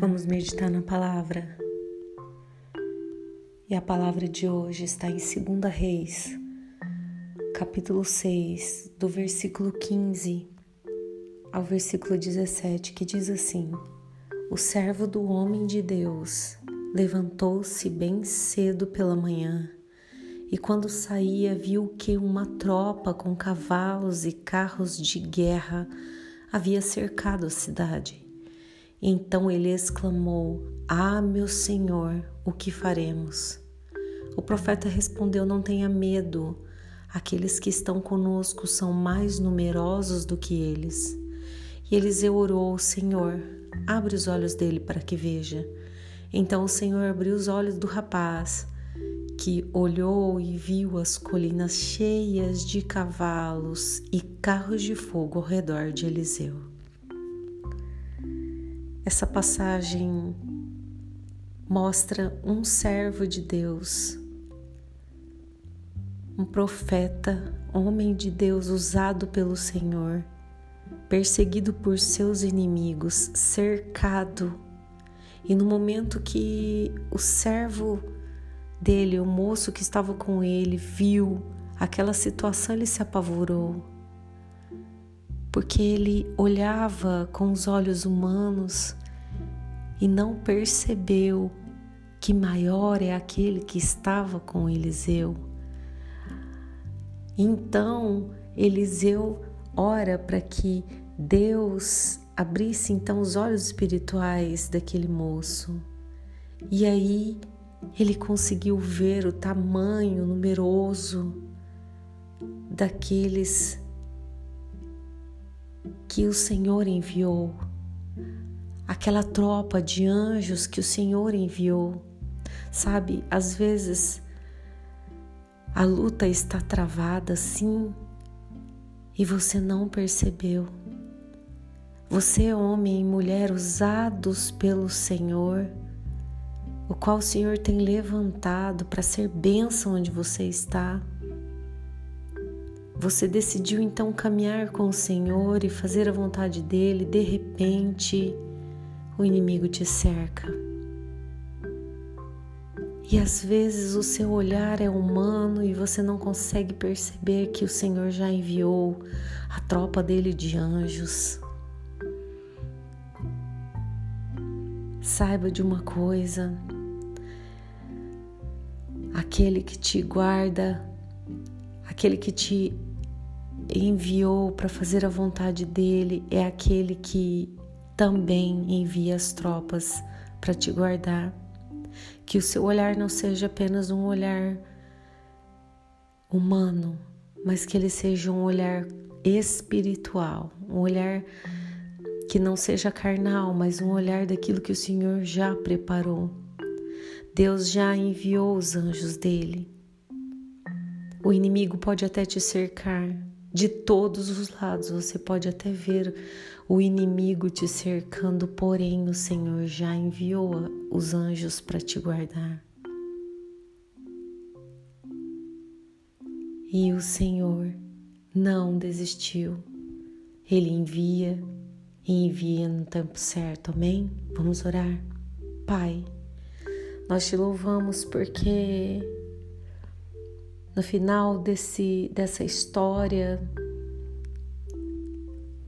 Vamos meditar na palavra. E a palavra de hoje está em 2 Reis, capítulo 6, do versículo 15 ao versículo 17, que diz assim: O servo do homem de Deus levantou-se bem cedo pela manhã e, quando saía, viu que uma tropa com cavalos e carros de guerra havia cercado a cidade. Então ele exclamou: Ah, meu senhor, o que faremos? O profeta respondeu: Não tenha medo. Aqueles que estão conosco são mais numerosos do que eles. E Eliseu orou: Senhor, abre os olhos dele para que veja. Então o Senhor abriu os olhos do rapaz, que olhou e viu as colinas cheias de cavalos e carros de fogo ao redor de Eliseu. Essa passagem mostra um servo de Deus, um profeta, homem de Deus usado pelo Senhor, perseguido por seus inimigos, cercado. E no momento que o servo dele, o moço que estava com ele, viu aquela situação, ele se apavorou porque ele olhava com os olhos humanos e não percebeu que maior é aquele que estava com Eliseu. Então, Eliseu ora para que Deus abrisse então os olhos espirituais daquele moço. E aí ele conseguiu ver o tamanho numeroso daqueles que o Senhor enviou, aquela tropa de anjos que o Senhor enviou. Sabe, às vezes a luta está travada sim e você não percebeu. Você homem e mulher usados pelo Senhor, o qual o Senhor tem levantado para ser bênção onde você está. Você decidiu então caminhar com o Senhor e fazer a vontade dele, de repente o inimigo te cerca. E às vezes o seu olhar é humano e você não consegue perceber que o Senhor já enviou a tropa dele de anjos. Saiba de uma coisa: aquele que te guarda, aquele que te enviou para fazer a vontade dele é aquele que também envia as tropas para te guardar. Que o seu olhar não seja apenas um olhar humano, mas que ele seja um olhar espiritual, um olhar que não seja carnal, mas um olhar daquilo que o Senhor já preparou. Deus já enviou os anjos dele. O inimigo pode até te cercar, de todos os lados. Você pode até ver o inimigo te cercando, porém o Senhor já enviou os anjos para te guardar. E o Senhor não desistiu. Ele envia e envia no tempo certo. Amém? Vamos orar. Pai, nós te louvamos porque no final desse, dessa história,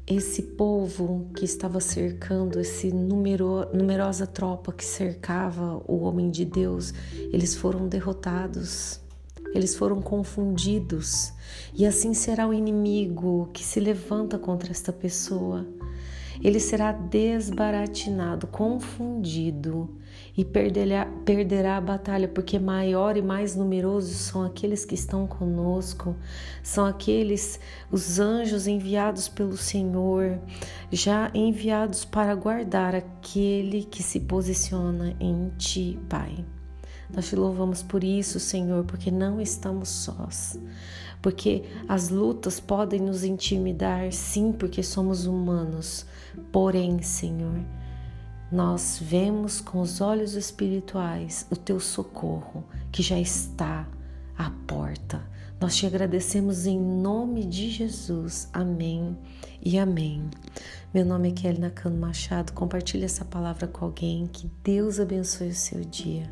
esse povo que estava cercando, esse numero, numerosa tropa que cercava o homem de Deus, eles foram derrotados, eles foram confundidos, e assim será o inimigo que se levanta contra esta pessoa. Ele será desbaratinado, confundido e perderá, perderá a batalha, porque maior e mais numerosos são aqueles que estão conosco, são aqueles, os anjos enviados pelo Senhor, já enviados para guardar aquele que se posiciona em Ti, Pai. Nós te louvamos por isso, Senhor, porque não estamos sós. Porque as lutas podem nos intimidar, sim, porque somos humanos. Porém, Senhor, nós vemos com os olhos espirituais o teu socorro que já está à porta. Nós te agradecemos em nome de Jesus. Amém e amém. Meu nome é Kelly Nakano Machado. Compartilhe essa palavra com alguém. Que Deus abençoe o seu dia.